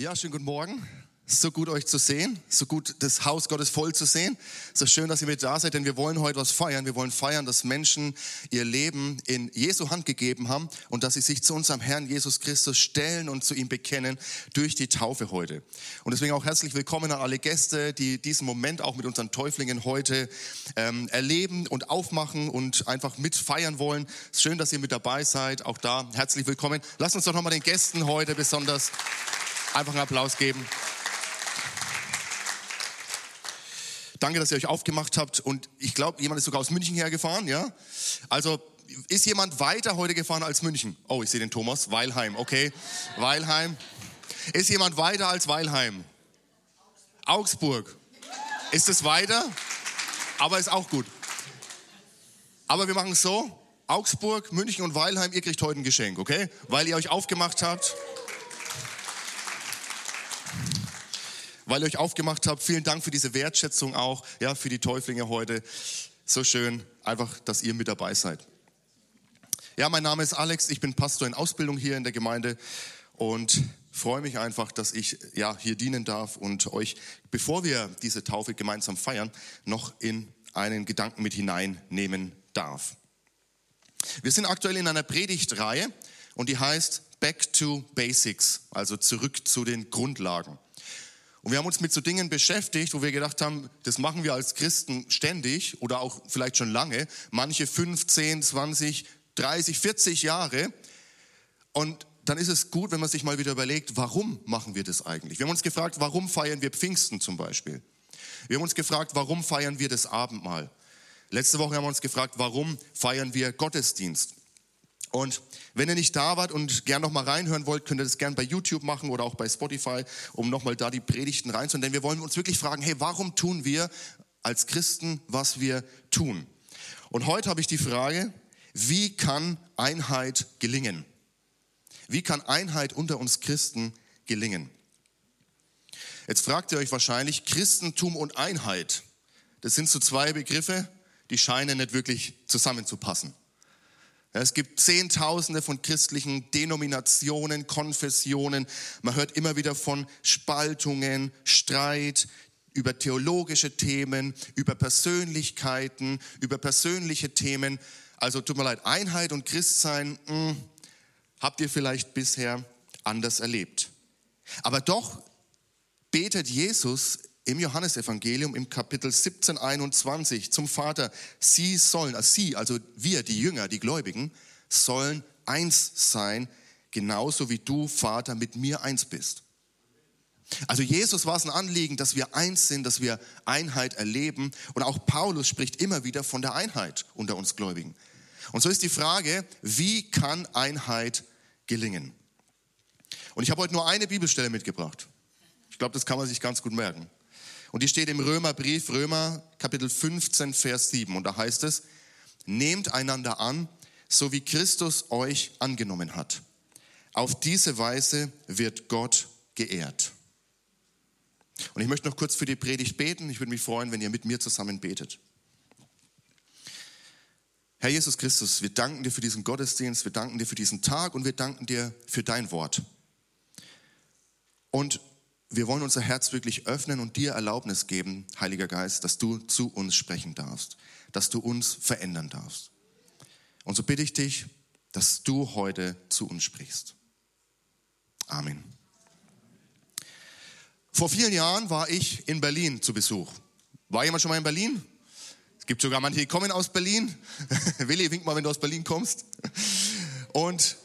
Ja, schönen guten Morgen. So gut euch zu sehen, so gut das Haus Gottes voll zu sehen. So schön, dass ihr mit da seid, denn wir wollen heute was feiern. Wir wollen feiern, dass Menschen ihr Leben in Jesu Hand gegeben haben und dass sie sich zu unserem Herrn Jesus Christus stellen und zu ihm bekennen durch die Taufe heute. Und deswegen auch herzlich willkommen an alle Gäste, die diesen Moment auch mit unseren Täuflingen heute ähm, erleben und aufmachen und einfach mit feiern wollen. Schön, dass ihr mit dabei seid. Auch da herzlich willkommen. Lasst uns doch nochmal den Gästen heute besonders einfach einen Applaus geben. Danke, dass ihr euch aufgemacht habt. Und ich glaube, jemand ist sogar aus München hergefahren, ja? Also, ist jemand weiter heute gefahren als München? Oh, ich sehe den Thomas. Weilheim, okay. Weilheim. Ist jemand weiter als Weilheim? Augsburg. Ist es weiter? Aber ist auch gut. Aber wir machen es so. Augsburg, München und Weilheim, ihr kriegt heute ein Geschenk, okay? Weil ihr euch aufgemacht habt. Weil ihr euch aufgemacht habt. Vielen Dank für diese Wertschätzung auch, ja, für die Täuflinge heute. So schön, einfach, dass ihr mit dabei seid. Ja, mein Name ist Alex, ich bin Pastor in Ausbildung hier in der Gemeinde und freue mich einfach, dass ich ja hier dienen darf und euch, bevor wir diese Taufe gemeinsam feiern, noch in einen Gedanken mit hineinnehmen darf. Wir sind aktuell in einer Predigtreihe und die heißt Back to Basics, also zurück zu den Grundlagen. Und wir haben uns mit so Dingen beschäftigt, wo wir gedacht haben, das machen wir als Christen ständig oder auch vielleicht schon lange, manche 15, 20, 30, 40 Jahre. Und dann ist es gut, wenn man sich mal wieder überlegt, warum machen wir das eigentlich? Wir haben uns gefragt, warum feiern wir Pfingsten zum Beispiel? Wir haben uns gefragt, warum feiern wir das Abendmahl? Letzte Woche haben wir uns gefragt, warum feiern wir Gottesdienst? Und wenn ihr nicht da wart und gern noch mal reinhören wollt, könnt ihr das gern bei YouTube machen oder auch bei Spotify, um noch mal da die Predigten reinzuhören. Denn wir wollen uns wirklich fragen, hey, warum tun wir als Christen, was wir tun? Und heute habe ich die Frage, wie kann Einheit gelingen? Wie kann Einheit unter uns Christen gelingen? Jetzt fragt ihr euch wahrscheinlich, Christentum und Einheit, das sind so zwei Begriffe, die scheinen nicht wirklich zusammenzupassen. Es gibt Zehntausende von christlichen Denominationen, Konfessionen. Man hört immer wieder von Spaltungen, Streit über theologische Themen, über Persönlichkeiten, über persönliche Themen. Also tut mir leid, Einheit und Christsein mh, hm, habt ihr vielleicht bisher anders erlebt. Aber doch betet Jesus im Johannesevangelium im Kapitel 17, 21 zum Vater, sie sollen, also sie, also wir, die Jünger, die Gläubigen, sollen eins sein, genauso wie du, Vater, mit mir eins bist. Also Jesus war es ein Anliegen, dass wir eins sind, dass wir Einheit erleben. Und auch Paulus spricht immer wieder von der Einheit unter uns Gläubigen. Und so ist die Frage, wie kann Einheit gelingen? Und ich habe heute nur eine Bibelstelle mitgebracht. Ich glaube, das kann man sich ganz gut merken. Und die steht im Römerbrief, Römer Kapitel 15, Vers 7. Und da heißt es, nehmt einander an, so wie Christus euch angenommen hat. Auf diese Weise wird Gott geehrt. Und ich möchte noch kurz für die Predigt beten. Ich würde mich freuen, wenn ihr mit mir zusammen betet. Herr Jesus Christus, wir danken dir für diesen Gottesdienst, wir danken dir für diesen Tag und wir danken dir für dein Wort. Und wir wollen unser Herz wirklich öffnen und dir Erlaubnis geben, Heiliger Geist, dass du zu uns sprechen darfst, dass du uns verändern darfst. Und so bitte ich dich, dass du heute zu uns sprichst. Amen. Vor vielen Jahren war ich in Berlin zu Besuch. War jemand schon mal in Berlin? Es gibt sogar manche, die kommen aus Berlin. Willi, wink mal, wenn du aus Berlin kommst. Und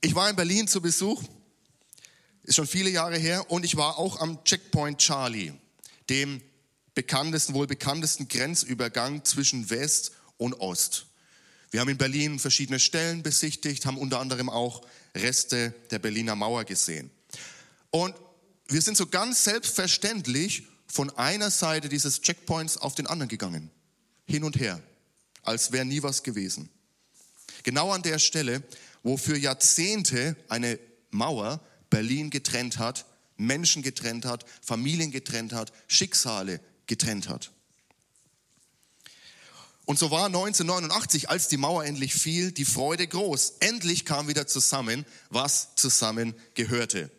ich war in Berlin zu Besuch ist schon viele Jahre her und ich war auch am Checkpoint Charlie, dem bekanntesten, wohl bekanntesten Grenzübergang zwischen West und Ost. Wir haben in Berlin verschiedene Stellen besichtigt, haben unter anderem auch Reste der Berliner Mauer gesehen. Und wir sind so ganz selbstverständlich von einer Seite dieses Checkpoints auf den anderen gegangen. Hin und her. Als wäre nie was gewesen. Genau an der Stelle, wo für Jahrzehnte eine Mauer Berlin getrennt hat, Menschen getrennt hat, Familien getrennt hat, Schicksale getrennt hat. Und so war 1989, als die Mauer endlich fiel, die Freude groß. Endlich kam wieder zusammen, was zusammen gehörte.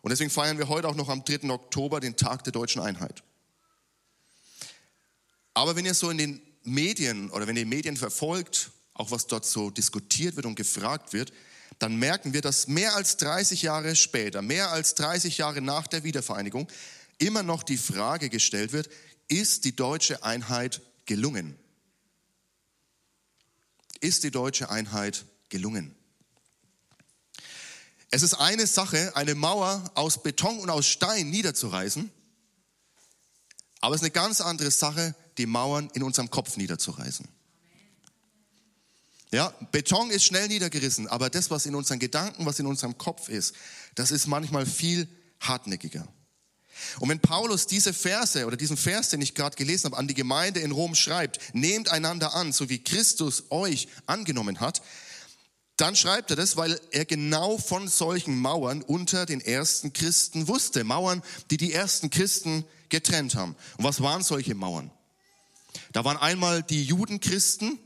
Und deswegen feiern wir heute auch noch am 3. Oktober den Tag der deutschen Einheit. Aber wenn ihr so in den Medien oder wenn ihr Medien verfolgt, auch was dort so diskutiert wird und gefragt wird, dann merken wir, dass mehr als 30 Jahre später, mehr als 30 Jahre nach der Wiedervereinigung, immer noch die Frage gestellt wird, ist die deutsche Einheit gelungen? Ist die deutsche Einheit gelungen? Es ist eine Sache, eine Mauer aus Beton und aus Stein niederzureißen, aber es ist eine ganz andere Sache, die Mauern in unserem Kopf niederzureißen. Ja, Beton ist schnell niedergerissen, aber das, was in unseren Gedanken, was in unserem Kopf ist, das ist manchmal viel hartnäckiger. Und wenn Paulus diese Verse oder diesen Vers, den ich gerade gelesen habe, an die Gemeinde in Rom schreibt, nehmt einander an, so wie Christus euch angenommen hat, dann schreibt er das, weil er genau von solchen Mauern unter den ersten Christen wusste. Mauern, die die ersten Christen getrennt haben. Und was waren solche Mauern? Da waren einmal die Judenchristen,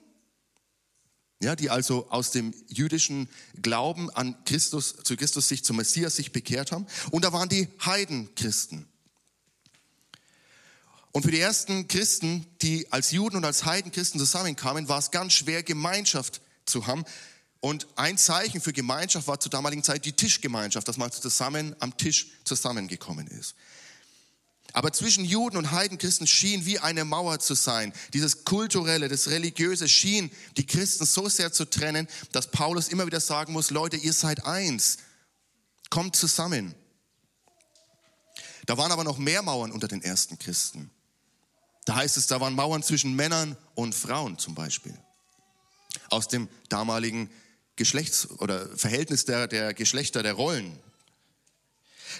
ja, die also aus dem jüdischen Glauben an Christus, zu Christus sich zum Messias sich bekehrt haben. Und da waren die Heidenchristen. Und für die ersten Christen, die als Juden und als Heidenchristen zusammenkamen, war es ganz schwer, Gemeinschaft zu haben. Und ein Zeichen für Gemeinschaft war zur damaligen Zeit die Tischgemeinschaft, dass man zusammen am Tisch zusammengekommen ist. Aber zwischen Juden und Heidenchristen schien wie eine Mauer zu sein. Dieses kulturelle, das religiöse schien die Christen so sehr zu trennen, dass Paulus immer wieder sagen muss, Leute, ihr seid eins. Kommt zusammen. Da waren aber noch mehr Mauern unter den ersten Christen. Da heißt es, da waren Mauern zwischen Männern und Frauen zum Beispiel. Aus dem damaligen Geschlechts- oder Verhältnis der, der Geschlechter, der Rollen,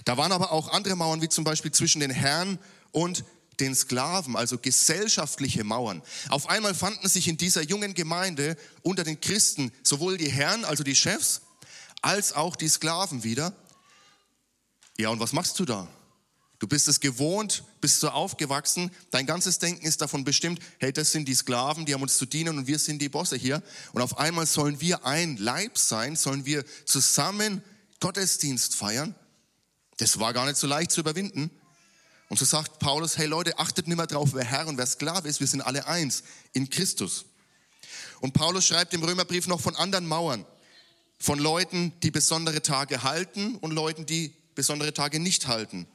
da waren aber auch andere Mauern, wie zum Beispiel zwischen den Herren und den Sklaven, also gesellschaftliche Mauern. Auf einmal fanden sich in dieser jungen Gemeinde unter den Christen sowohl die Herren, also die Chefs, als auch die Sklaven wieder. Ja, und was machst du da? Du bist es gewohnt, bist so aufgewachsen, dein ganzes Denken ist davon bestimmt, hey, das sind die Sklaven, die haben uns zu dienen und wir sind die Bosse hier. Und auf einmal sollen wir ein Leib sein, sollen wir zusammen Gottesdienst feiern. Das war gar nicht so leicht zu überwinden. Und so sagt Paulus, hey Leute, achtet nicht mehr drauf, wer Herr und wer Sklave ist. Wir sind alle eins in Christus. Und Paulus schreibt im Römerbrief noch von anderen Mauern. Von Leuten, die besondere Tage halten und Leuten, die besondere Tage nicht halten.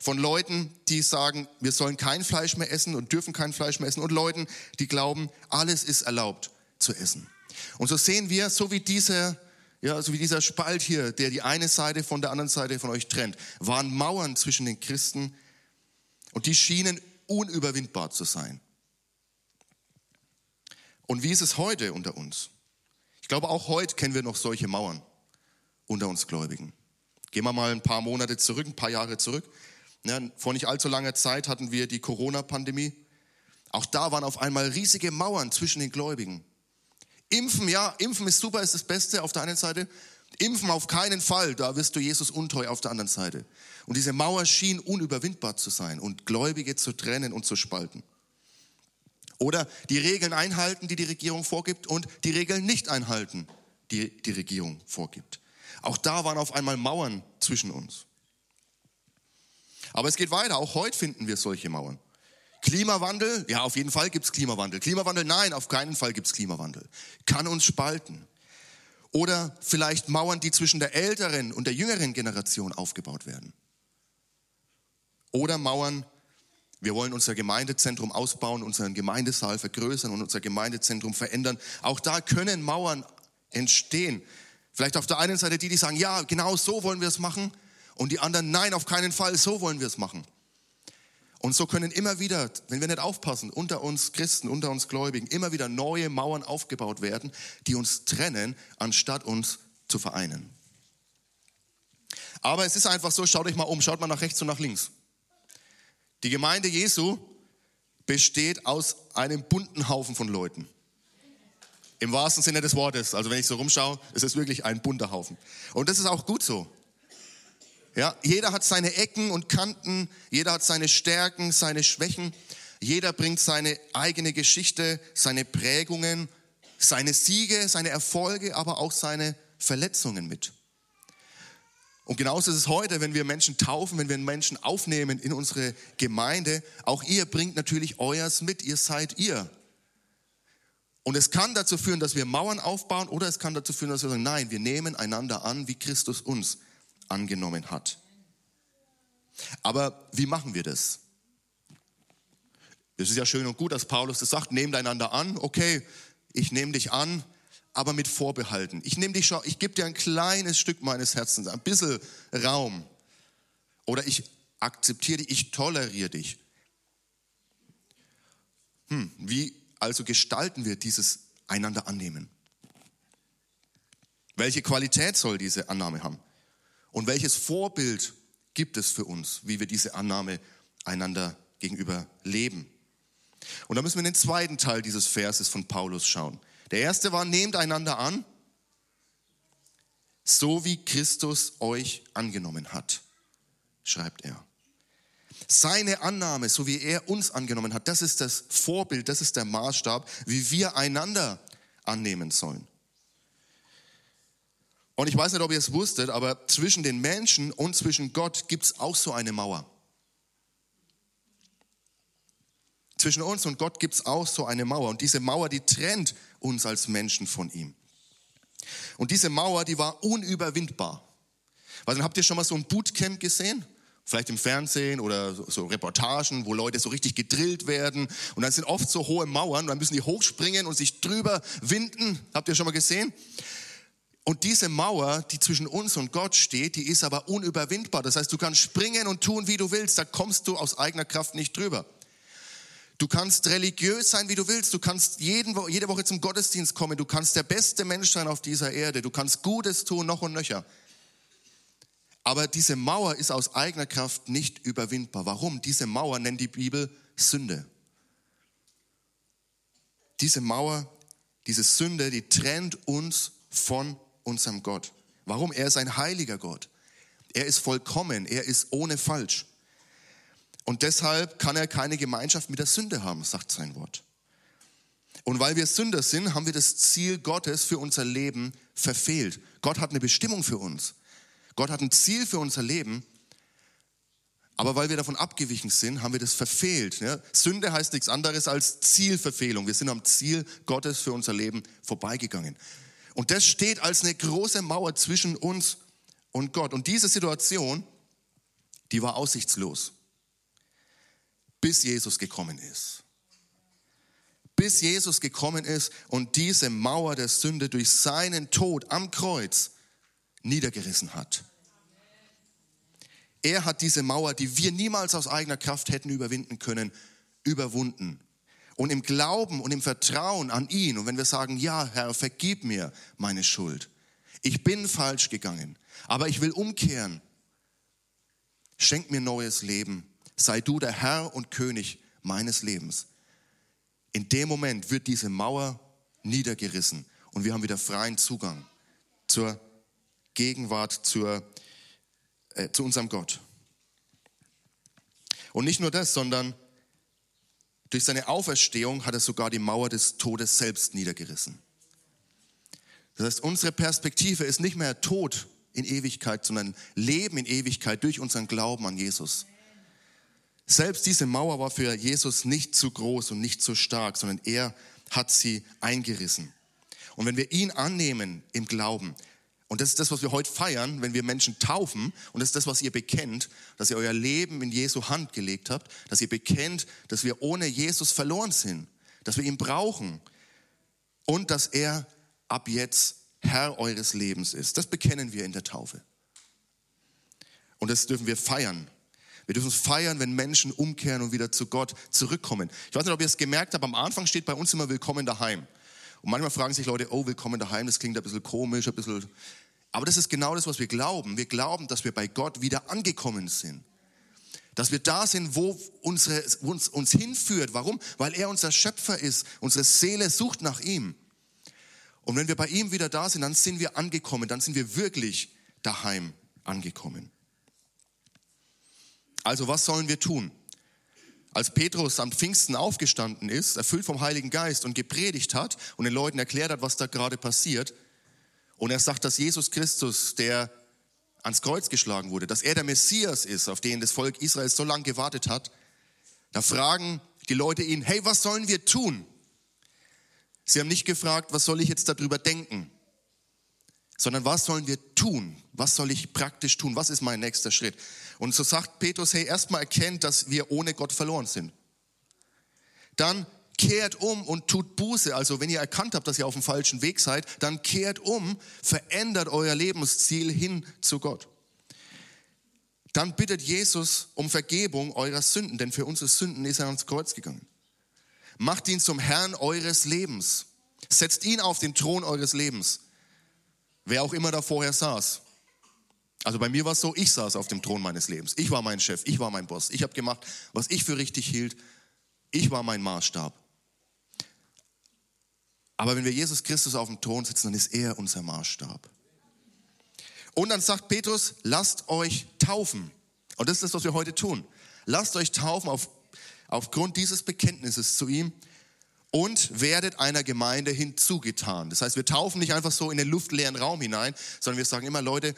Von Leuten, die sagen, wir sollen kein Fleisch mehr essen und dürfen kein Fleisch mehr essen. Und Leuten, die glauben, alles ist erlaubt zu essen. Und so sehen wir, so wie dieser ja, so wie dieser Spalt hier, der die eine Seite von der anderen Seite von euch trennt, waren Mauern zwischen den Christen und die schienen unüberwindbar zu sein. Und wie ist es heute unter uns? Ich glaube, auch heute kennen wir noch solche Mauern unter uns Gläubigen. Gehen wir mal ein paar Monate zurück, ein paar Jahre zurück. Ja, vor nicht allzu langer Zeit hatten wir die Corona-Pandemie. Auch da waren auf einmal riesige Mauern zwischen den Gläubigen. Impfen, ja, impfen ist super, ist das Beste auf der einen Seite. Impfen auf keinen Fall, da wirst du Jesus untreu auf der anderen Seite. Und diese Mauer schien unüberwindbar zu sein und Gläubige zu trennen und zu spalten. Oder die Regeln einhalten, die die Regierung vorgibt und die Regeln nicht einhalten, die die Regierung vorgibt. Auch da waren auf einmal Mauern zwischen uns. Aber es geht weiter, auch heute finden wir solche Mauern. Klimawandel, ja, auf jeden Fall gibt es Klimawandel. Klimawandel, nein, auf keinen Fall gibt es Klimawandel. Kann uns spalten. Oder vielleicht Mauern, die zwischen der älteren und der jüngeren Generation aufgebaut werden. Oder Mauern, wir wollen unser Gemeindezentrum ausbauen, unseren Gemeindesaal vergrößern und unser Gemeindezentrum verändern. Auch da können Mauern entstehen. Vielleicht auf der einen Seite die, die sagen, ja, genau so wollen wir es machen. Und die anderen, nein, auf keinen Fall, so wollen wir es machen. Und so können immer wieder, wenn wir nicht aufpassen, unter uns Christen, unter uns Gläubigen, immer wieder neue Mauern aufgebaut werden, die uns trennen, anstatt uns zu vereinen. Aber es ist einfach so, schaut euch mal um, schaut mal nach rechts und nach links. Die Gemeinde Jesu besteht aus einem bunten Haufen von Leuten. Im wahrsten Sinne des Wortes. Also wenn ich so rumschaue, ist es wirklich ein bunter Haufen. Und das ist auch gut so. Ja, jeder hat seine Ecken und Kanten, jeder hat seine Stärken, seine Schwächen, jeder bringt seine eigene Geschichte, seine Prägungen, seine Siege, seine Erfolge, aber auch seine Verletzungen mit. Und genauso ist es heute, wenn wir Menschen taufen, wenn wir Menschen aufnehmen in unsere Gemeinde. Auch ihr bringt natürlich euers mit. Ihr seid ihr. Und es kann dazu führen, dass wir Mauern aufbauen oder es kann dazu führen, dass wir sagen, nein, wir nehmen einander an, wie Christus uns angenommen hat. Aber wie machen wir das? Es ist ja schön und gut, dass Paulus das sagt, nehmt einander an. Okay, ich nehme dich an, aber mit Vorbehalten. Ich nehme dich schon, ich gebe dir ein kleines Stück meines Herzens, ein bisschen Raum. Oder ich akzeptiere dich, ich toleriere dich. Hm, wie also gestalten wir dieses einander annehmen? Welche Qualität soll diese Annahme haben? Und welches Vorbild gibt es für uns, wie wir diese Annahme einander gegenüber leben? Und da müssen wir in den zweiten Teil dieses Verses von Paulus schauen. Der erste war, nehmt einander an, so wie Christus euch angenommen hat, schreibt er. Seine Annahme, so wie er uns angenommen hat, das ist das Vorbild, das ist der Maßstab, wie wir einander annehmen sollen. Und ich weiß nicht, ob ihr es wusstet, aber zwischen den Menschen und zwischen Gott gibt es auch so eine Mauer. Zwischen uns und Gott gibt es auch so eine Mauer. Und diese Mauer, die trennt uns als Menschen von ihm. Und diese Mauer, die war unüberwindbar. Also habt ihr schon mal so ein Bootcamp gesehen? Vielleicht im Fernsehen oder so, Reportagen, wo Leute so richtig gedrillt werden. Und dann sind oft so hohe Mauern und dann müssen die hochspringen und sich drüber winden. Habt ihr schon mal gesehen? Und diese Mauer, die zwischen uns und Gott steht, die ist aber unüberwindbar. Das heißt, du kannst springen und tun, wie du willst. Da kommst du aus eigener Kraft nicht drüber. Du kannst religiös sein, wie du willst. Du kannst jeden, jede Woche zum Gottesdienst kommen. Du kannst der beste Mensch sein auf dieser Erde. Du kannst Gutes tun, noch und nöcher. Aber diese Mauer ist aus eigener Kraft nicht überwindbar. Warum? Diese Mauer nennt die Bibel Sünde. Diese Mauer, diese Sünde, die trennt uns von unserem Gott. Warum? Er ist ein heiliger Gott. Er ist vollkommen. Er ist ohne Falsch. Und deshalb kann er keine Gemeinschaft mit der Sünde haben, sagt sein Wort. Und weil wir Sünder sind, haben wir das Ziel Gottes für unser Leben verfehlt. Gott hat eine Bestimmung für uns. Gott hat ein Ziel für unser Leben. Aber weil wir davon abgewichen sind, haben wir das verfehlt. Ja? Sünde heißt nichts anderes als Zielverfehlung. Wir sind am Ziel Gottes für unser Leben vorbeigegangen. Und das steht als eine große Mauer zwischen uns und Gott. Und diese Situation, die war aussichtslos bis Jesus gekommen ist. Bis Jesus gekommen ist und diese Mauer der Sünde durch seinen Tod am Kreuz niedergerissen hat. Er hat diese Mauer, die wir niemals aus eigener Kraft hätten überwinden können, überwunden. Und im Glauben und im Vertrauen an ihn, und wenn wir sagen, ja, Herr, vergib mir meine Schuld. Ich bin falsch gegangen, aber ich will umkehren. Schenk mir neues Leben sei du der Herr und König meines Lebens. In dem Moment wird diese Mauer niedergerissen und wir haben wieder freien Zugang zur Gegenwart, zur, äh, zu unserem Gott. Und nicht nur das, sondern durch seine Auferstehung hat er sogar die Mauer des Todes selbst niedergerissen. Das heißt, unsere Perspektive ist nicht mehr Tod in Ewigkeit, sondern Leben in Ewigkeit durch unseren Glauben an Jesus. Selbst diese Mauer war für Jesus nicht zu groß und nicht zu stark, sondern er hat sie eingerissen. Und wenn wir ihn annehmen im Glauben, und das ist das, was wir heute feiern, wenn wir Menschen taufen, und das ist das, was ihr bekennt, dass ihr euer Leben in Jesu Hand gelegt habt, dass ihr bekennt, dass wir ohne Jesus verloren sind, dass wir ihn brauchen und dass er ab jetzt Herr eures Lebens ist. Das bekennen wir in der Taufe. Und das dürfen wir feiern. Wir dürfen feiern, wenn Menschen umkehren und wieder zu Gott zurückkommen. Ich weiß nicht, ob ihr es gemerkt habt, am Anfang steht bei uns immer Willkommen daheim. Und manchmal fragen sich Leute, oh, Willkommen daheim, das klingt ein bisschen komisch, ein bisschen... Aber das ist genau das, was wir glauben. Wir glauben, dass wir bei Gott wieder angekommen sind. Dass wir da sind, wo, unsere, uns, uns hinführt. Warum? Weil er unser Schöpfer ist. Unsere Seele sucht nach ihm. Und wenn wir bei ihm wieder da sind, dann sind wir angekommen. Dann sind wir wirklich daheim angekommen. Also was sollen wir tun? Als Petrus am Pfingsten aufgestanden ist, erfüllt vom Heiligen Geist und gepredigt hat und den Leuten erklärt hat, was da gerade passiert, und er sagt, dass Jesus Christus der ans Kreuz geschlagen wurde, dass er der Messias ist, auf den das Volk Israels so lange gewartet hat, da fragen die Leute ihn, hey, was sollen wir tun? Sie haben nicht gefragt, was soll ich jetzt darüber denken, sondern was sollen wir tun? Was soll ich praktisch tun? Was ist mein nächster Schritt? Und so sagt Petrus, hey, erstmal erkennt, dass wir ohne Gott verloren sind. Dann kehrt um und tut Buße. Also wenn ihr erkannt habt, dass ihr auf dem falschen Weg seid, dann kehrt um, verändert euer Lebensziel hin zu Gott. Dann bittet Jesus um Vergebung eurer Sünden, denn für unsere Sünden ist er ans Kreuz gegangen. Macht ihn zum Herrn eures Lebens. Setzt ihn auf den Thron eures Lebens. Wer auch immer da vorher saß. Also bei mir war es so, ich saß auf dem Thron meines Lebens. Ich war mein Chef, ich war mein Boss. Ich habe gemacht, was ich für richtig hielt. Ich war mein Maßstab. Aber wenn wir Jesus Christus auf dem Thron sitzen, dann ist er unser Maßstab. Und dann sagt Petrus, lasst euch taufen. Und das ist das, was wir heute tun. Lasst euch taufen auf, aufgrund dieses Bekenntnisses zu ihm und werdet einer Gemeinde hinzugetan. Das heißt, wir taufen nicht einfach so in den luftleeren Raum hinein, sondern wir sagen immer, Leute,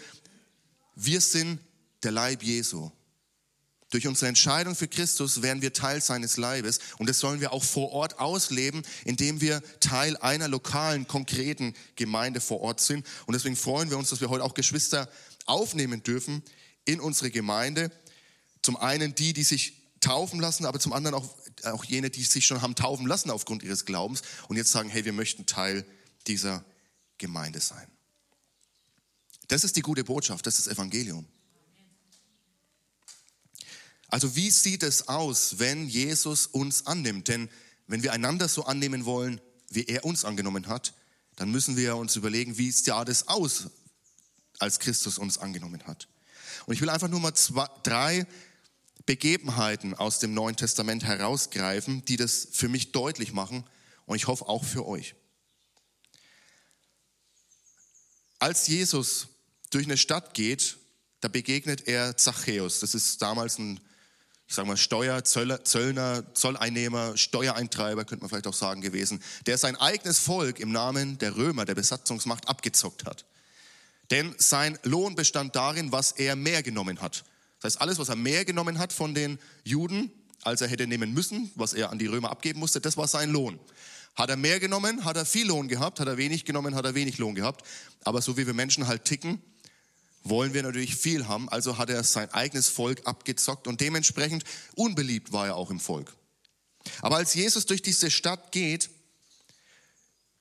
wir sind der Leib Jesu. Durch unsere Entscheidung für Christus werden wir Teil seines Leibes und das sollen wir auch vor Ort ausleben, indem wir Teil einer lokalen, konkreten Gemeinde vor Ort sind. Und deswegen freuen wir uns, dass wir heute auch Geschwister aufnehmen dürfen in unsere Gemeinde. Zum einen die, die sich taufen lassen, aber zum anderen auch, auch jene, die sich schon haben taufen lassen aufgrund ihres Glaubens und jetzt sagen, hey, wir möchten Teil dieser Gemeinde sein. Das ist die gute Botschaft, das ist das Evangelium. Also wie sieht es aus, wenn Jesus uns annimmt? Denn wenn wir einander so annehmen wollen, wie er uns angenommen hat, dann müssen wir uns überlegen, wie sah das aus, als Christus uns angenommen hat. Und ich will einfach nur mal zwei, drei Begebenheiten aus dem Neuen Testament herausgreifen, die das für mich deutlich machen und ich hoffe auch für euch. Als Jesus durch eine Stadt geht, da begegnet er Zachäus. Das ist damals ein ich sage mal, Steuer, Zöllner, Zolleinnehmer, Steuereintreiber, könnte man vielleicht auch sagen, gewesen, der sein eigenes Volk im Namen der Römer, der Besatzungsmacht, abgezockt hat. Denn sein Lohn bestand darin, was er mehr genommen hat. Das heißt, alles, was er mehr genommen hat von den Juden, als er hätte nehmen müssen, was er an die Römer abgeben musste, das war sein Lohn. Hat er mehr genommen, hat er viel Lohn gehabt, hat er wenig genommen, hat er wenig Lohn gehabt. Aber so wie wir Menschen halt ticken, wollen wir natürlich viel haben. Also hat er sein eigenes Volk abgezockt und dementsprechend unbeliebt war er auch im Volk. Aber als Jesus durch diese Stadt geht,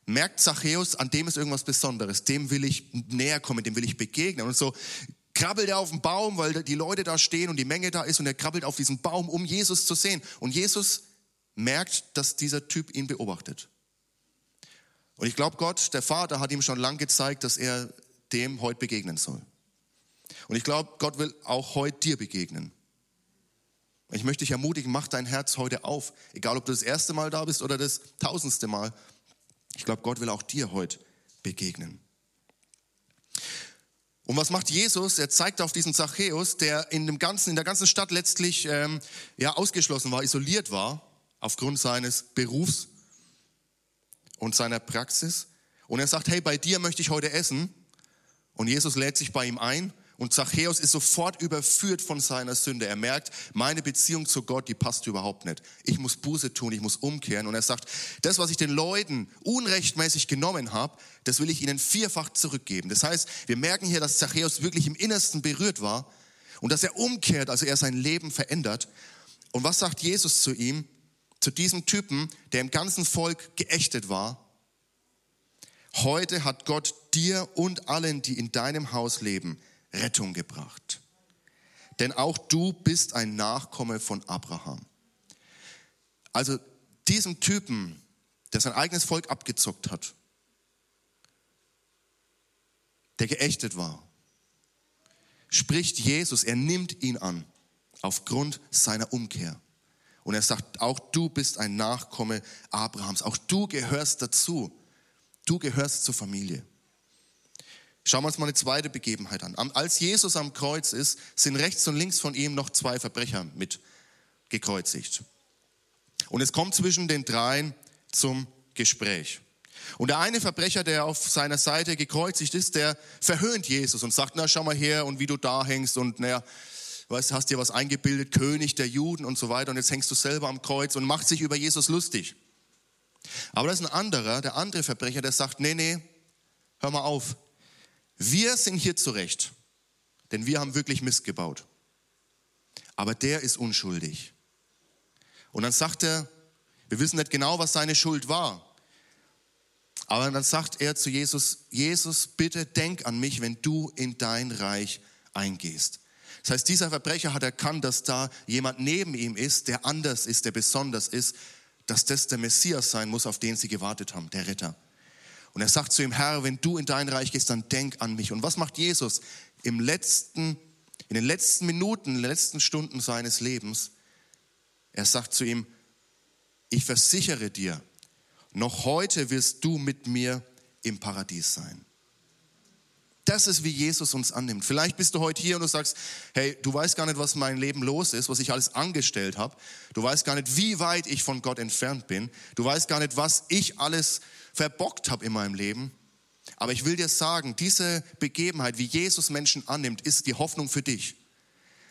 merkt Zachäus, an dem ist irgendwas Besonderes. Dem will ich näher kommen, dem will ich begegnen. Und so krabbelt er auf den Baum, weil die Leute da stehen und die Menge da ist und er krabbelt auf diesen Baum, um Jesus zu sehen. Und Jesus merkt, dass dieser Typ ihn beobachtet. Und ich glaube, Gott, der Vater, hat ihm schon lang gezeigt, dass er dem heute begegnen soll. Und ich glaube, Gott will auch heute dir begegnen. Ich möchte dich ermutigen, mach dein Herz heute auf. Egal, ob du das erste Mal da bist oder das tausendste Mal. Ich glaube, Gott will auch dir heute begegnen. Und was macht Jesus? Er zeigt auf diesen Zachäus, der in, dem ganzen, in der ganzen Stadt letztlich ähm, ja, ausgeschlossen war, isoliert war, aufgrund seines Berufs und seiner Praxis. Und er sagt, hey, bei dir möchte ich heute essen. Und Jesus lädt sich bei ihm ein und Zachäus ist sofort überführt von seiner Sünde. Er merkt, meine Beziehung zu Gott, die passt überhaupt nicht. Ich muss Buße tun, ich muss umkehren. Und er sagt, das, was ich den Leuten unrechtmäßig genommen habe, das will ich ihnen vierfach zurückgeben. Das heißt, wir merken hier, dass Zachäus wirklich im Innersten berührt war und dass er umkehrt, also er sein Leben verändert. Und was sagt Jesus zu ihm, zu diesem Typen, der im ganzen Volk geächtet war? Heute hat Gott dir und allen, die in deinem Haus leben, Rettung gebracht. Denn auch du bist ein Nachkomme von Abraham. Also diesem Typen, der sein eigenes Volk abgezockt hat, der geächtet war, spricht Jesus, er nimmt ihn an aufgrund seiner Umkehr. Und er sagt, auch du bist ein Nachkomme Abrahams, auch du gehörst dazu, du gehörst zur Familie. Schauen wir uns mal eine zweite Begebenheit an. Als Jesus am Kreuz ist, sind rechts und links von ihm noch zwei Verbrecher mit gekreuzigt. Und es kommt zwischen den dreien zum Gespräch. Und der eine Verbrecher, der auf seiner Seite gekreuzigt ist, der verhöhnt Jesus und sagt, na schau mal her und wie du da hängst und naja, weißt, hast dir was eingebildet, König der Juden und so weiter und jetzt hängst du selber am Kreuz und macht sich über Jesus lustig. Aber das ist ein anderer, der andere Verbrecher, der sagt, nee, nee, hör mal auf. Wir sind hier zurecht, denn wir haben wirklich Mist gebaut. Aber der ist unschuldig. Und dann sagt er, wir wissen nicht genau, was seine Schuld war. Aber dann sagt er zu Jesus, Jesus, bitte denk an mich, wenn du in dein Reich eingehst. Das heißt, dieser Verbrecher hat erkannt, dass da jemand neben ihm ist, der anders ist, der besonders ist, dass das der Messias sein muss, auf den sie gewartet haben, der Retter. Und er sagt zu ihm, Herr, wenn du in dein Reich gehst, dann denk an mich. Und was macht Jesus im letzten, in den letzten Minuten, in den letzten Stunden seines Lebens? Er sagt zu ihm, ich versichere dir, noch heute wirst du mit mir im Paradies sein. Das ist, wie Jesus uns annimmt. Vielleicht bist du heute hier und du sagst, hey, du weißt gar nicht, was mein Leben los ist, was ich alles angestellt habe. Du weißt gar nicht, wie weit ich von Gott entfernt bin. Du weißt gar nicht, was ich alles verbockt habe in meinem Leben. Aber ich will dir sagen, diese Begebenheit, wie Jesus Menschen annimmt, ist die Hoffnung für dich.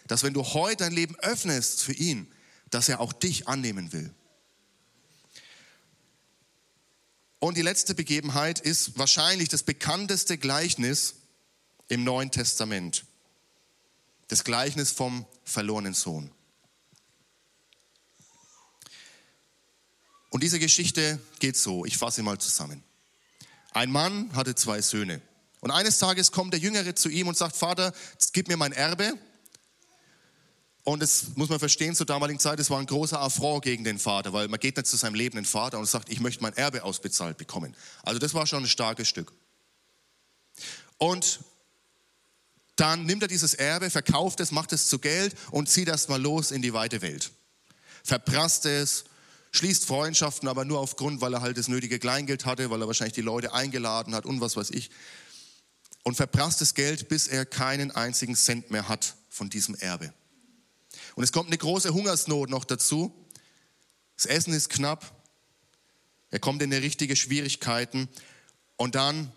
Dass wenn du heute dein Leben öffnest für ihn, dass er auch dich annehmen will. Und die letzte Begebenheit ist wahrscheinlich das bekannteste Gleichnis im Neuen Testament. Das Gleichnis vom verlorenen Sohn. Und diese Geschichte geht so, ich fasse mal zusammen. Ein Mann hatte zwei Söhne. Und eines Tages kommt der Jüngere zu ihm und sagt, Vater, gib mir mein Erbe. Und das muss man verstehen, zur damaligen Zeit, es war ein großer Affront gegen den Vater, weil man geht nicht zu seinem lebenden Vater und sagt, ich möchte mein Erbe ausbezahlt bekommen. Also das war schon ein starkes Stück. Und dann nimmt er dieses Erbe, verkauft es, macht es zu Geld und zieht erstmal los in die weite Welt. Verprasst es, schließt Freundschaften, aber nur aufgrund, weil er halt das nötige Kleingeld hatte, weil er wahrscheinlich die Leute eingeladen hat und was weiß ich. Und verprasst das Geld, bis er keinen einzigen Cent mehr hat von diesem Erbe. Und es kommt eine große Hungersnot noch dazu. Das Essen ist knapp. Er kommt in richtige Schwierigkeiten. Und dann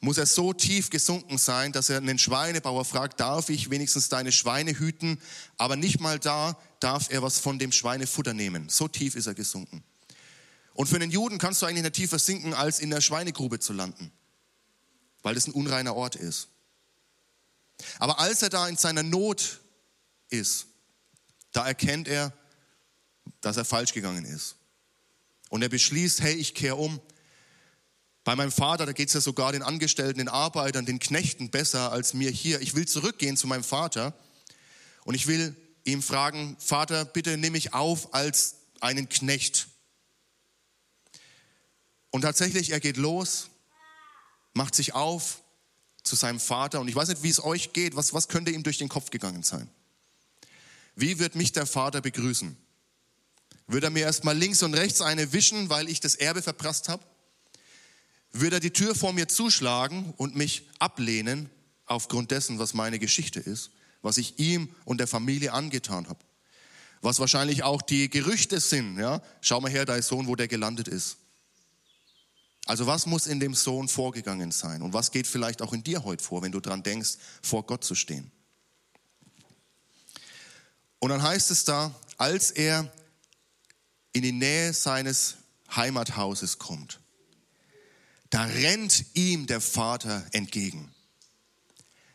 muss er so tief gesunken sein, dass er einen Schweinebauer fragt, darf ich wenigstens deine Schweine hüten? Aber nicht mal da darf er was von dem Schweinefutter nehmen. So tief ist er gesunken. Und für einen Juden kannst du eigentlich nicht tiefer sinken, als in der Schweinegrube zu landen, weil das ein unreiner Ort ist. Aber als er da in seiner Not ist, da erkennt er, dass er falsch gegangen ist. Und er beschließt, hey, ich kehre um. Bei meinem Vater, da geht es ja sogar den Angestellten, den Arbeitern, den Knechten besser als mir hier. Ich will zurückgehen zu meinem Vater und ich will ihm fragen, Vater, bitte nimm mich auf als einen Knecht. Und tatsächlich, er geht los, macht sich auf zu seinem Vater und ich weiß nicht, wie es euch geht, was, was könnte ihm durch den Kopf gegangen sein? Wie wird mich der Vater begrüßen? Wird er mir erstmal links und rechts eine wischen, weil ich das Erbe verprasst habe? Wird er die Tür vor mir zuschlagen und mich ablehnen aufgrund dessen, was meine Geschichte ist, was ich ihm und der Familie angetan habe? Was wahrscheinlich auch die Gerüchte sind, ja? Schau mal her, dein Sohn, wo der gelandet ist. Also was muss in dem Sohn vorgegangen sein? Und was geht vielleicht auch in dir heute vor, wenn du dran denkst, vor Gott zu stehen? Und dann heißt es da, als er in die Nähe seines Heimathauses kommt, da rennt ihm der Vater entgegen.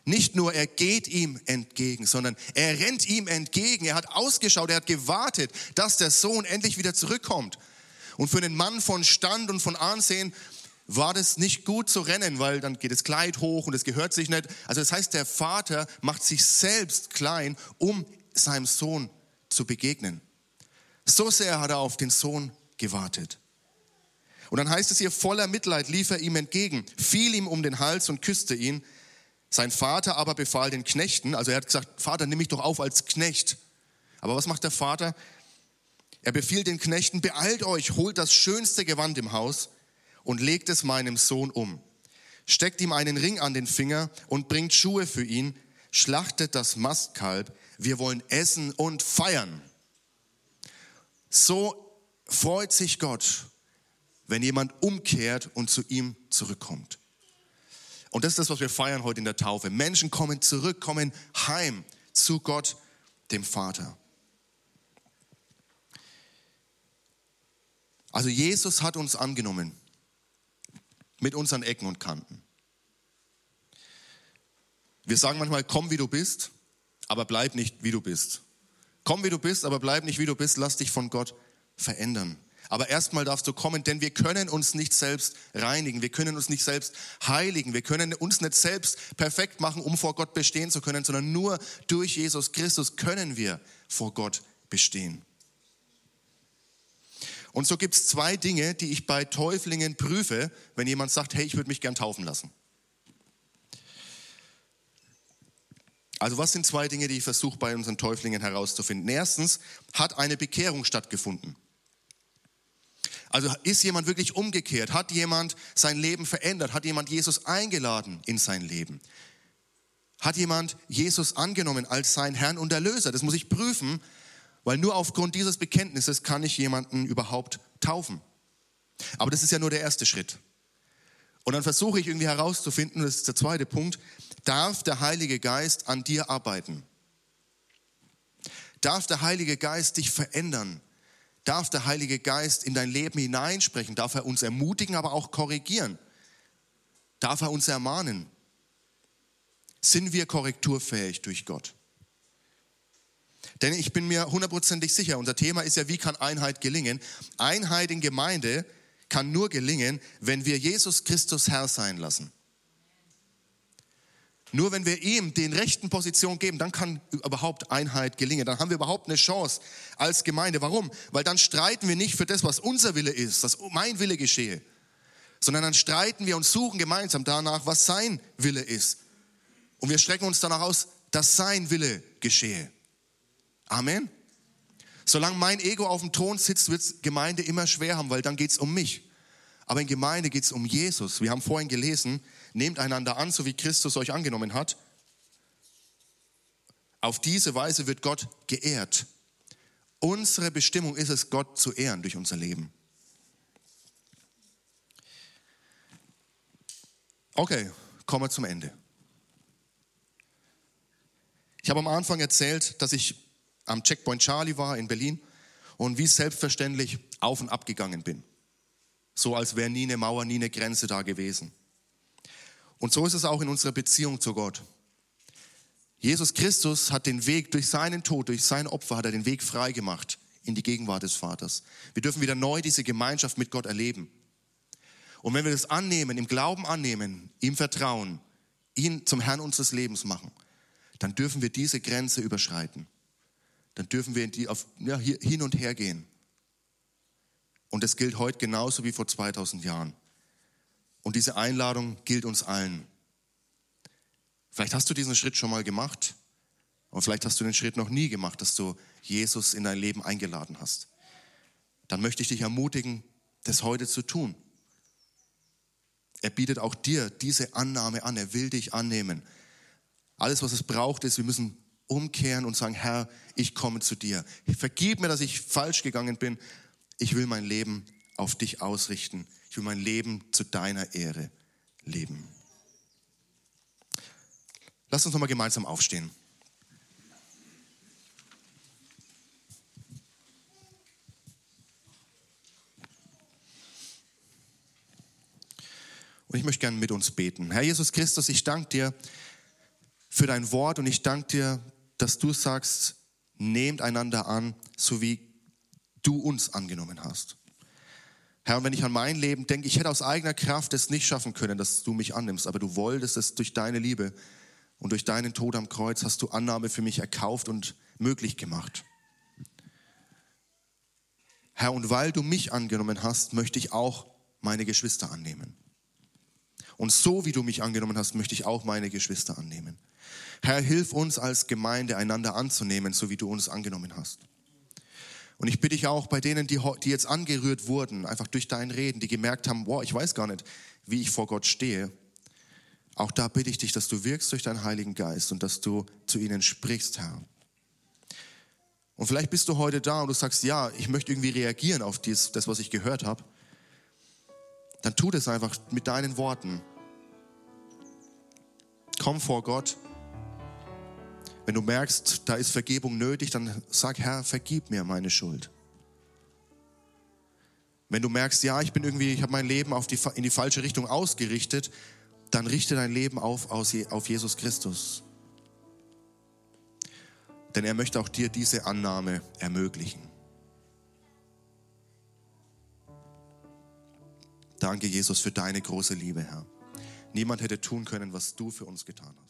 Nicht nur er geht ihm entgegen, sondern er rennt ihm entgegen. Er hat ausgeschaut, er hat gewartet, dass der Sohn endlich wieder zurückkommt. Und für einen Mann von Stand und von Ansehen war das nicht gut zu rennen, weil dann geht das Kleid hoch und es gehört sich nicht. Also das heißt, der Vater macht sich selbst klein, um seinem Sohn zu begegnen. So sehr hat er auf den Sohn gewartet. Und dann heißt es hier, voller Mitleid lief er ihm entgegen, fiel ihm um den Hals und küsste ihn. Sein Vater aber befahl den Knechten, also er hat gesagt, Vater, nimm mich doch auf als Knecht. Aber was macht der Vater? Er befiehlt den Knechten, beeilt euch, holt das schönste Gewand im Haus und legt es meinem Sohn um. Steckt ihm einen Ring an den Finger und bringt Schuhe für ihn, schlachtet das Mastkalb, wir wollen essen und feiern. So freut sich Gott, wenn jemand umkehrt und zu ihm zurückkommt. Und das ist das, was wir feiern heute in der Taufe. Menschen kommen zurück, kommen heim zu Gott, dem Vater. Also Jesus hat uns angenommen mit unseren Ecken und Kanten. Wir sagen manchmal, komm wie du bist, aber bleib nicht wie du bist. Komm wie du bist, aber bleib nicht wie du bist, lass dich von Gott verändern. Aber erstmal darfst du kommen, denn wir können uns nicht selbst reinigen, wir können uns nicht selbst heiligen, wir können uns nicht selbst perfekt machen, um vor Gott bestehen zu können, sondern nur durch Jesus Christus können wir vor Gott bestehen. Und so gibt es zwei Dinge, die ich bei Täuflingen prüfe, wenn jemand sagt, hey, ich würde mich gern taufen lassen. Also was sind zwei Dinge, die ich versuche bei unseren Täuflingen herauszufinden? Erstens, hat eine Bekehrung stattgefunden? Also ist jemand wirklich umgekehrt? Hat jemand sein Leben verändert? Hat jemand Jesus eingeladen in sein Leben? Hat jemand Jesus angenommen als sein Herrn und Erlöser? Das muss ich prüfen, weil nur aufgrund dieses Bekenntnisses kann ich jemanden überhaupt taufen. Aber das ist ja nur der erste Schritt. Und dann versuche ich irgendwie herauszufinden, das ist der zweite Punkt, darf der Heilige Geist an dir arbeiten? Darf der Heilige Geist dich verändern? Darf der Heilige Geist in dein Leben hineinsprechen, darf er uns ermutigen, aber auch korrigieren, darf er uns ermahnen. Sind wir korrekturfähig durch Gott? Denn ich bin mir hundertprozentig sicher, unser Thema ist ja, wie kann Einheit gelingen? Einheit in Gemeinde kann nur gelingen, wenn wir Jesus Christus Herr sein lassen. Nur wenn wir ihm den rechten Position geben, dann kann überhaupt Einheit gelingen. Dann haben wir überhaupt eine Chance als Gemeinde. Warum? Weil dann streiten wir nicht für das, was unser Wille ist, dass mein Wille geschehe, sondern dann streiten wir und suchen gemeinsam danach, was sein Wille ist. Und wir strecken uns danach aus, dass sein Wille geschehe. Amen. Solange mein Ego auf dem Thron sitzt, wird Gemeinde immer schwer haben, weil dann geht es um mich. Aber in Gemeinde geht es um Jesus. Wir haben vorhin gelesen, nehmt einander an, so wie Christus euch angenommen hat. Auf diese Weise wird Gott geehrt. Unsere Bestimmung ist es, Gott zu ehren durch unser Leben. Okay, kommen wir zum Ende. Ich habe am Anfang erzählt, dass ich am Checkpoint Charlie war in Berlin und wie selbstverständlich auf und ab gegangen bin. So als wäre nie eine Mauer, nie eine Grenze da gewesen. Und so ist es auch in unserer Beziehung zu Gott. Jesus Christus hat den Weg durch seinen Tod, durch sein Opfer, hat er den Weg frei gemacht in die Gegenwart des Vaters. Wir dürfen wieder neu diese Gemeinschaft mit Gott erleben. Und wenn wir das annehmen, im Glauben annehmen, ihm vertrauen, ihn zum Herrn unseres Lebens machen, dann dürfen wir diese Grenze überschreiten. Dann dürfen wir die auf, ja, hin und her gehen. Und das gilt heute genauso wie vor 2000 Jahren. Und diese Einladung gilt uns allen. Vielleicht hast du diesen Schritt schon mal gemacht und vielleicht hast du den Schritt noch nie gemacht, dass du Jesus in dein Leben eingeladen hast. Dann möchte ich dich ermutigen, das heute zu tun. Er bietet auch dir diese Annahme an. Er will dich annehmen. Alles, was es braucht, ist, wir müssen umkehren und sagen, Herr, ich komme zu dir. Vergib mir, dass ich falsch gegangen bin. Ich will mein Leben auf dich ausrichten. Ich will mein Leben zu deiner Ehre leben. Lass uns nochmal gemeinsam aufstehen. Und ich möchte gerne mit uns beten. Herr Jesus Christus, ich danke dir für dein Wort und ich danke dir, dass du sagst, nehmt einander an, so wie du uns angenommen hast. Herr, und wenn ich an mein Leben denke, ich hätte aus eigener Kraft es nicht schaffen können, dass du mich annimmst, aber du wolltest es durch deine Liebe und durch deinen Tod am Kreuz hast du Annahme für mich erkauft und möglich gemacht. Herr, und weil du mich angenommen hast, möchte ich auch meine Geschwister annehmen. Und so wie du mich angenommen hast, möchte ich auch meine Geschwister annehmen. Herr, hilf uns als Gemeinde einander anzunehmen, so wie du uns angenommen hast. Und ich bitte dich auch bei denen, die, die jetzt angerührt wurden, einfach durch dein Reden, die gemerkt haben, wow, ich weiß gar nicht, wie ich vor Gott stehe. Auch da bitte ich dich, dass du wirkst durch deinen Heiligen Geist und dass du zu ihnen sprichst, Herr. Und vielleicht bist du heute da und du sagst, ja, ich möchte irgendwie reagieren auf dies, das, was ich gehört habe. dann tu das einfach mit deinen Worten. Komm vor Gott. Wenn du merkst, da ist Vergebung nötig, dann sag, Herr, vergib mir meine Schuld. Wenn du merkst, ja, ich bin irgendwie, ich habe mein Leben auf die, in die falsche Richtung ausgerichtet, dann richte dein Leben auf, auf Jesus Christus. Denn er möchte auch dir diese Annahme ermöglichen. Danke, Jesus, für deine große Liebe, Herr. Niemand hätte tun können, was du für uns getan hast.